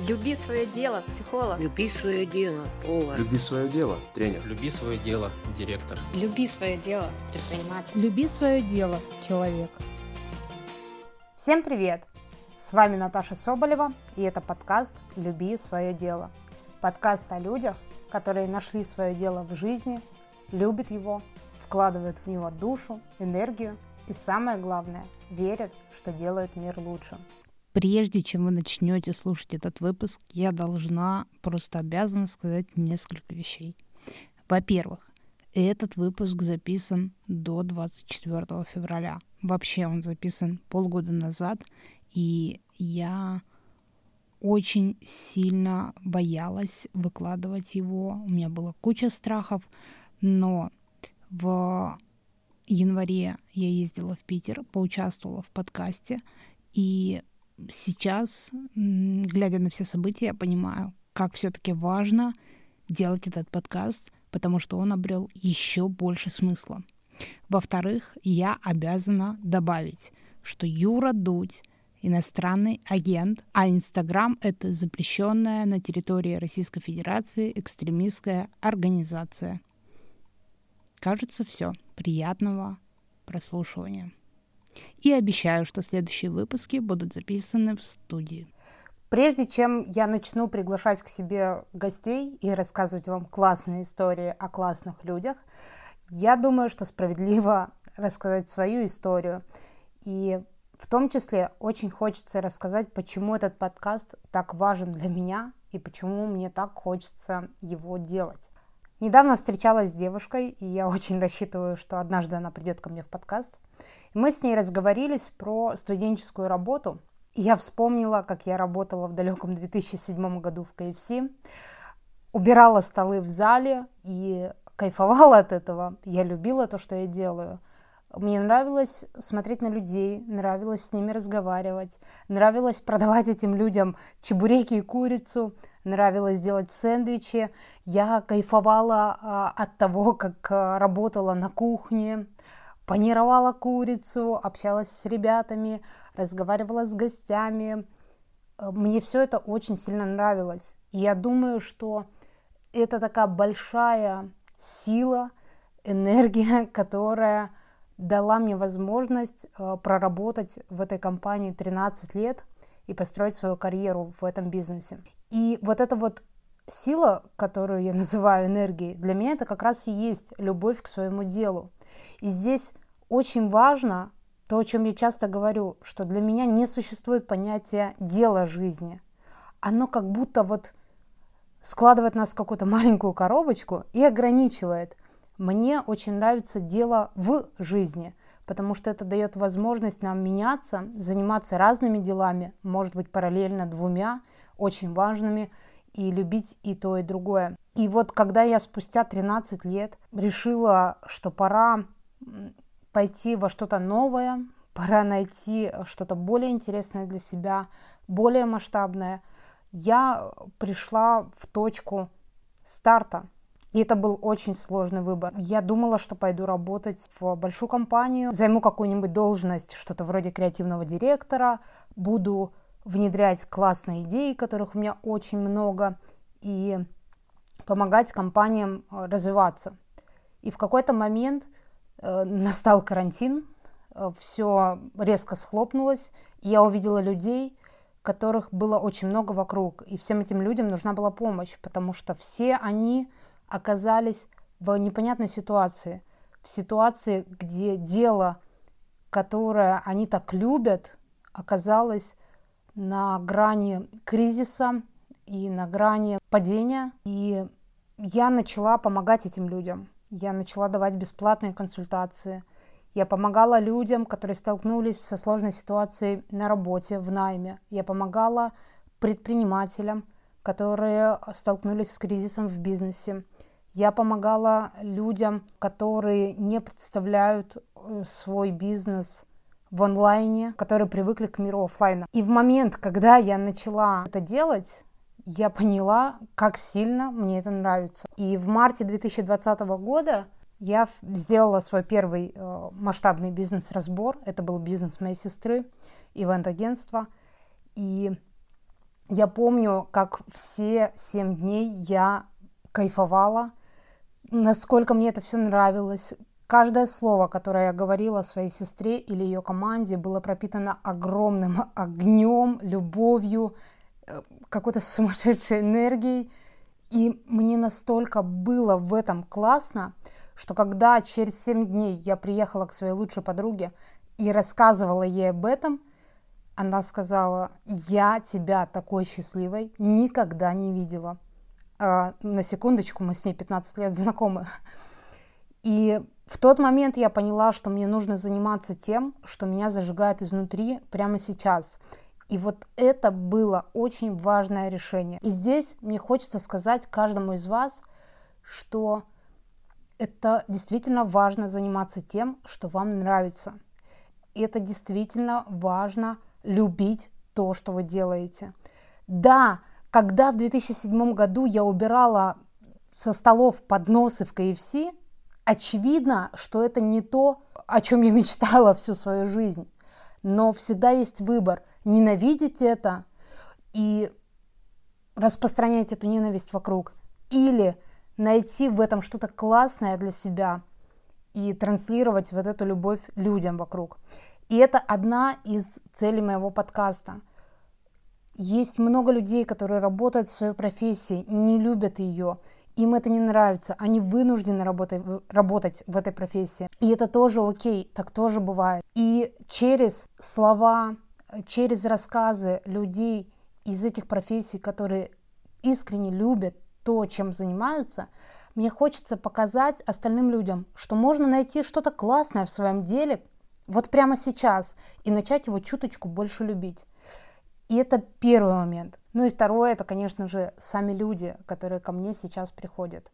Люби свое дело, психолог. Люби свое дело, повар. Люби свое дело, тренер. Люби свое дело, директор. Люби свое дело, предприниматель. Люби свое дело, человек. Всем привет! С вами Наташа Соболева, и это подкаст «Люби свое дело». Подкаст о людях, которые нашли свое дело в жизни, любят его, вкладывают в него душу, энергию и, самое главное, верят, что делают мир лучше. Прежде чем вы начнете слушать этот выпуск, я должна, просто обязана сказать несколько вещей. Во-первых, этот выпуск записан до 24 февраля. Вообще он записан полгода назад, и я очень сильно боялась выкладывать его. У меня была куча страхов, но в январе я ездила в Питер, поучаствовала в подкасте, и сейчас, глядя на все события, я понимаю, как все-таки важно делать этот подкаст, потому что он обрел еще больше смысла. Во-вторых, я обязана добавить, что Юра Дудь иностранный агент, а Инстаграм — это запрещенная на территории Российской Федерации экстремистская организация. Кажется, все. Приятного прослушивания и обещаю, что следующие выпуски будут записаны в студии. Прежде чем я начну приглашать к себе гостей и рассказывать вам классные истории о классных людях, я думаю, что справедливо рассказать свою историю. И в том числе очень хочется рассказать, почему этот подкаст так важен для меня и почему мне так хочется его делать. Недавно встречалась с девушкой, и я очень рассчитываю, что однажды она придет ко мне в подкаст. Мы с ней разговорились про студенческую работу. И я вспомнила, как я работала в далеком 2007 году в КФС, убирала столы в зале и кайфовала от этого. Я любила то, что я делаю. Мне нравилось смотреть на людей, нравилось с ними разговаривать, нравилось продавать этим людям чебуреки и курицу – нравилось делать сэндвичи. Я кайфовала а, от того, как а, работала на кухне, панировала курицу, общалась с ребятами, разговаривала с гостями. Э, мне все это очень сильно нравилось. И я думаю, что это такая большая сила, энергия, которая дала мне возможность э, проработать в этой компании 13 лет и построить свою карьеру в этом бизнесе. И вот эта вот сила, которую я называю энергией, для меня это как раз и есть любовь к своему делу. И здесь очень важно то, о чем я часто говорю, что для меня не существует понятия дела жизни. Оно как будто вот складывает нас в какую-то маленькую коробочку и ограничивает. Мне очень нравится дело в жизни, потому что это дает возможность нам меняться, заниматься разными делами, может быть параллельно двумя, очень важными, и любить и то, и другое. И вот когда я спустя 13 лет решила, что пора пойти во что-то новое, пора найти что-то более интересное для себя, более масштабное, я пришла в точку старта. И это был очень сложный выбор. Я думала, что пойду работать в большую компанию, займу какую-нибудь должность, что-то вроде креативного директора, буду внедрять классные идеи, которых у меня очень много, и помогать компаниям э, развиваться. И в какой-то момент э, настал карантин, э, все резко схлопнулось, и я увидела людей, которых было очень много вокруг, и всем этим людям нужна была помощь, потому что все они оказались в непонятной ситуации, в ситуации, где дело, которое они так любят, оказалось на грани кризиса и на грани падения. И я начала помогать этим людям. Я начала давать бесплатные консультации. Я помогала людям, которые столкнулись со сложной ситуацией на работе, в найме. Я помогала предпринимателям, которые столкнулись с кризисом в бизнесе. Я помогала людям, которые не представляют э, свой бизнес в онлайне, которые привыкли к миру офлайна. И в момент, когда я начала это делать, я поняла, как сильно мне это нравится. И в марте 2020 года я сделала свой первый э, масштабный бизнес-разбор. Это был бизнес моей сестры, ивент-агентство. И Я помню, как все семь дней я кайфовала, насколько мне это все нравилось. Каждое слово, которое я говорила своей сестре или ее команде, было пропитано огромным огнем, любовью, э, какой-то сумасшедшей энергией. И мне настолько было в этом классно, что когда через 7 дней я приехала к своей лучшей подруге и рассказывала ей об этом, она сказала, я тебя такой счастливой никогда не видела. А, на секундочку, мы с ней 15 лет знакомы. И в тот момент я поняла, что мне нужно заниматься тем, что меня зажигает изнутри прямо сейчас. И вот это было очень важное решение. И здесь мне хочется сказать каждому из вас, что это действительно важно заниматься тем, что вам нравится. И это действительно важно любить то, что вы делаете. Да, когда в 2007 году я убирала со столов подносы в КФС, очевидно, что это не то, о чем я мечтала всю свою жизнь. Но всегда есть выбор – ненавидеть это и распространять эту ненависть вокруг, или найти в этом что-то классное для себя и транслировать вот эту любовь людям вокруг. И это одна из целей моего подкаста. Есть много людей, которые работают в своей профессии, не любят ее, им это не нравится, они вынуждены работать, работать в этой профессии. И это тоже окей, так тоже бывает. И через слова, через рассказы людей из этих профессий, которые искренне любят то, чем занимаются, мне хочется показать остальным людям, что можно найти что-то классное в своем деле вот прямо сейчас и начать его чуточку больше любить. И это первый момент. Ну и второе, это, конечно же, сами люди, которые ко мне сейчас приходят.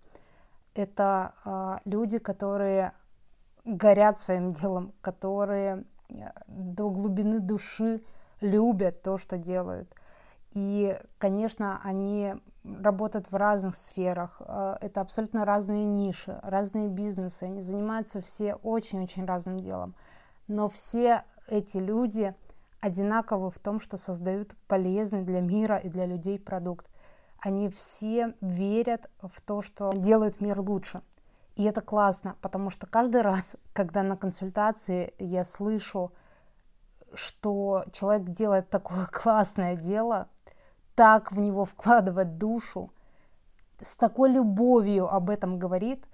Это э, люди, которые горят своим делом, которые э, до глубины души любят то, что делают. И, конечно, они работают в разных сферах. Э, это абсолютно разные ниши, разные бизнесы. Они занимаются все очень-очень разным делом. Но все эти люди одинаковы в том, что создают полезный для мира и для людей продукт. Они все верят в то, что делают мир лучше. И это классно, потому что каждый раз, когда на консультации я слышу, что человек делает такое классное дело, так в него вкладывает душу, с такой любовью об этом говорит,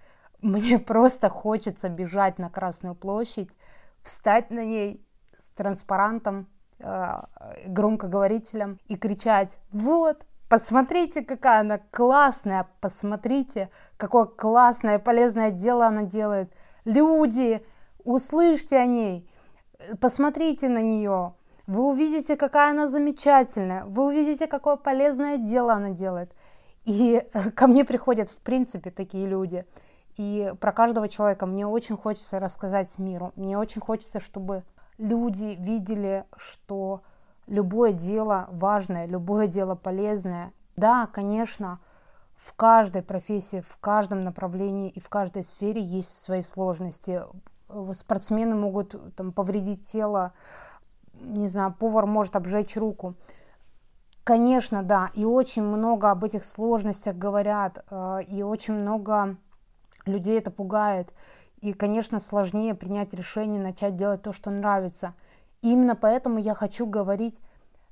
мне просто хочется бежать на Красную площадь, встать на ней с транспарантом, э, громкоговорителем и кричать «Вот, посмотрите, какая она классная, посмотрите, какое классное полезное дело она делает. Люди, услышьте о ней, посмотрите на нее, вы увидите, какая она замечательная, вы увидите, какое полезное дело она делает. И ко мне приходят, в принципе, такие люди. И про каждого человека мне очень хочется рассказать миру. Мне очень хочется, чтобы люди видели, что любое дело важное, любое дело полезное. Да, конечно, в каждой профессии, в каждом направлении и в каждой сфере есть свои сложности. Спортсмены могут там, повредить тело, не знаю, повар может обжечь руку. Конечно, да, и очень много об этих сложностях говорят, э, и очень много людей это пугает. И, конечно, сложнее принять решение, начать делать то, что нравится. И именно поэтому я хочу говорить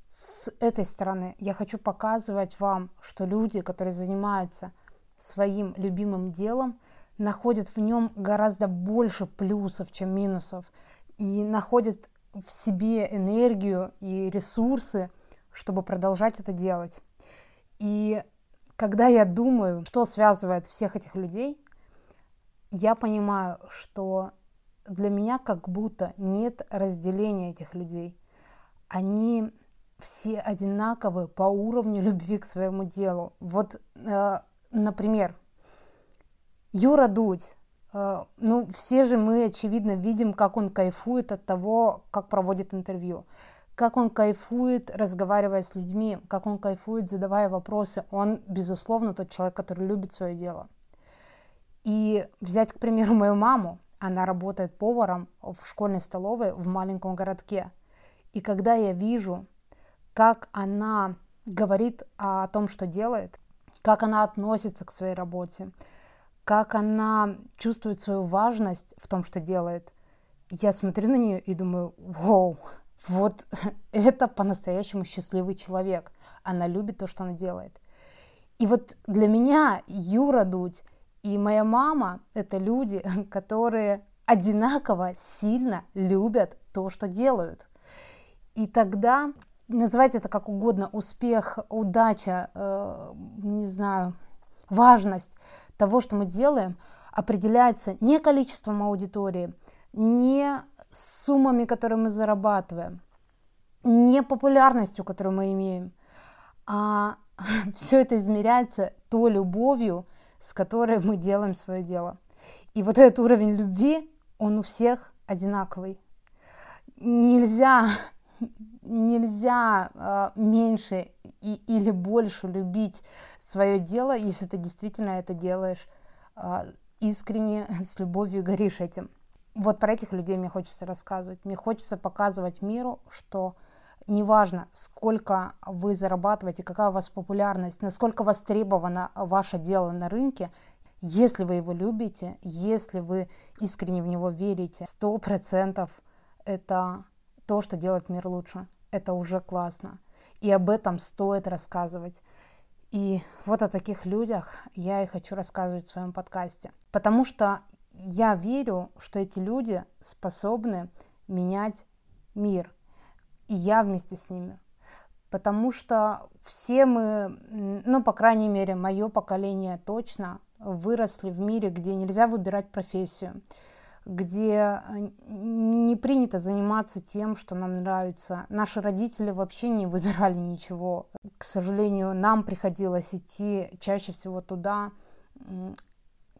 с этой стороны. Я хочу показывать вам, что люди, которые занимаются своим любимым делом, находят в нем гораздо больше плюсов, чем минусов. И находят в себе энергию и ресурсы, чтобы продолжать это делать. И когда я думаю, что связывает всех этих людей, я понимаю, что для меня как будто нет разделения этих людей. Они все одинаковы по уровню любви к своему делу. Вот, э, например, Юра Дудь. Э, ну, все же мы, очевидно, видим, как он кайфует от того, как проводит интервью, как он кайфует, разговаривая с людьми, как он кайфует, задавая вопросы. Он, безусловно, тот человек, который любит свое дело. И взять, к примеру, мою маму, она работает поваром в школьной столовой в маленьком городке. И когда я вижу, как она говорит о том, что делает, как она относится к своей работе, как она чувствует свою важность в том, что делает. Я смотрю на нее и думаю, вау, вот это по-настоящему счастливый человек. Она любит то, что она делает. И вот для меня Юра Дудь и моя мама – это люди, которые одинаково сильно любят то, что делают. И тогда называйте это как угодно, успех, удача, э, не знаю, важность того, что мы делаем, определяется не количеством аудитории, не суммами, которые мы зарабатываем, не популярностью, которую мы имеем, а все это измеряется той любовью, с которой мы делаем свое дело. И вот этот уровень любви, он у всех одинаковый. Нельзя, нельзя э, меньше и, или больше любить свое дело, если ты действительно это делаешь э, искренне, с любовью и горишь этим. Вот про этих людей мне хочется рассказывать. Мне хочется показывать миру, что неважно, сколько вы зарабатываете, какая у вас популярность, насколько востребовано ваше дело на рынке, если вы его любите, если вы искренне в него верите, сто процентов это то, что делает мир лучше. Это уже классно. И об этом стоит рассказывать. И вот о таких людях я и хочу рассказывать в своем подкасте. Потому что я верю, что эти люди способны менять мир. И я вместе с ними. Потому что все мы, ну, по крайней мере, мое поколение точно выросли в мире, где нельзя выбирать профессию, где э, не принято заниматься тем, что нам нравится. Наши родители вообще не выбирали ничего. К сожалению, нам приходилось идти чаще всего туда,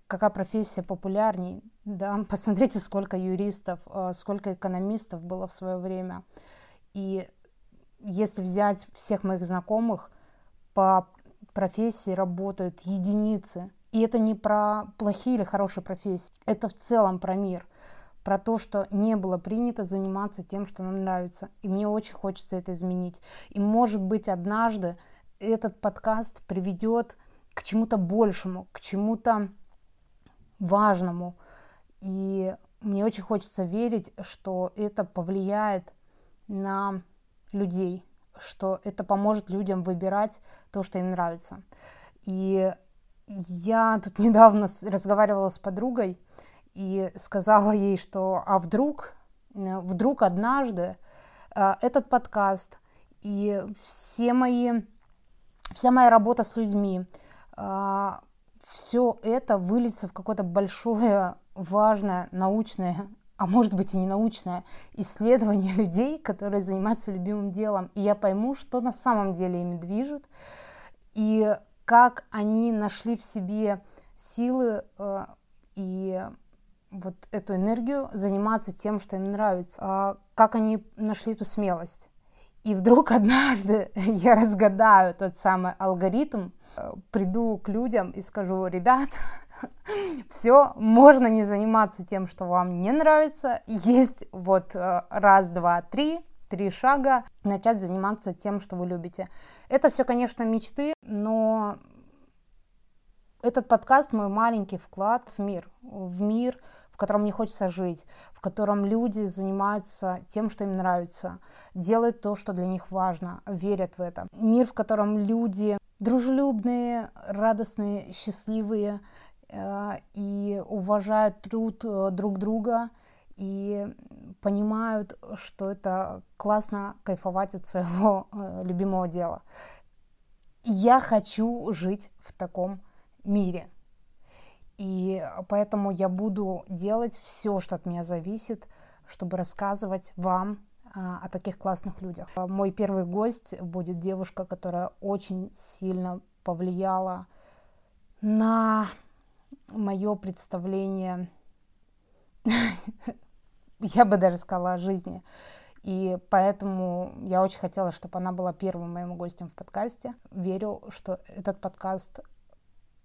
какая профессия популярней. Да? Посмотрите, сколько юристов, э, сколько экономистов было в свое время. И если взять всех моих знакомых, по профессии работают единицы и это не про плохие или хорошие профессии, это в целом про мир, про то, что не было принято заниматься тем, что нам нравится. И мне очень хочется это изменить. И может быть однажды этот подкаст приведет к чему-то большему, к чему-то важному. И мне очень хочется верить, что это повлияет на людей, что это поможет людям выбирать то, что им нравится. И я тут недавно разговаривала с подругой и сказала ей, что а вдруг, э, вдруг однажды э, этот подкаст и все мои, вся моя работа с людьми, э, все это выльется в какое-то большое, важное, научное, а может быть и не научное исследование людей, которые занимаются любимым делом. И я пойму, что на самом деле ими движет. И как они нашли в себе силы э, и вот эту энергию заниматься тем, что им нравится, э, как они нашли эту смелость. И вдруг однажды я разгадаю тот самый алгоритм, э, приду к людям и скажу, ребят, все, можно не заниматься тем, что вам не нравится. Есть вот э, раз, два, три, три шага, начать заниматься тем, что вы любите. Это все, конечно, мечты, но этот подкаст мой маленький вклад в мир, в мир, в котором мне хочется жить, в котором люди занимаются тем, что им нравится, делают то, что для них важно, верят в это. Мир, в котором люди дружелюбные, радостные, счастливые и уважают труд э, друг друга и понимают, что это классно кайфовать от своего э, любимого дела. Я хочу жить в таком мире. И поэтому я буду делать все, что от меня зависит, чтобы рассказывать вам о таких классных людях. Мой первый гость будет девушка, которая очень сильно повлияла на мое представление, я бы даже сказала, о жизни. И поэтому я очень хотела, чтобы она была первым моим гостем в подкасте. Верю, что этот подкаст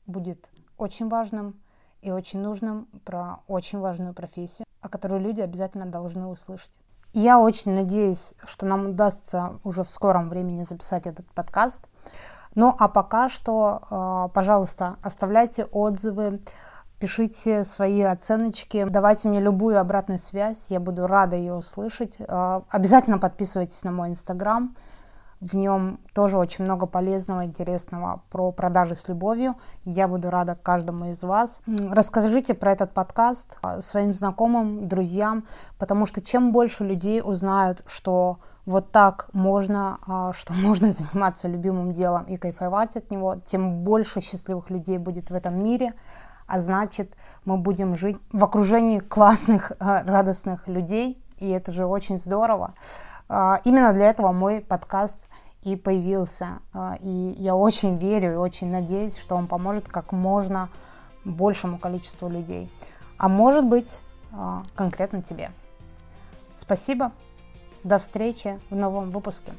будет очень важным и очень нужным про очень важную профессию, о которой люди обязательно должны услышать. Я очень надеюсь, что нам удастся уже в скором времени записать этот подкаст. Ну а пока что, э, пожалуйста, оставляйте отзывы, пишите свои оценочки, давайте мне любую обратную связь, я буду рада ее услышать. Э, обязательно подписывайтесь на мой инстаграм, в нем тоже очень много полезного, интересного про продажи с любовью. Я буду рада каждому из вас. Расскажите про этот подкаст а, своим знакомым, друзьям, потому что чем больше людей узнают, что вот так можно, а, что можно заниматься любимым делом и кайфовать от него, тем больше счастливых людей будет в этом мире, а значит, мы будем жить в окружении классных, а, радостных людей, и это же очень здорово. Именно для этого мой подкаст и появился. А, и я очень верю и очень надеюсь, что он поможет как можно большему количеству людей. А может быть, а, конкретно тебе. Спасибо. До встречи в новом выпуске.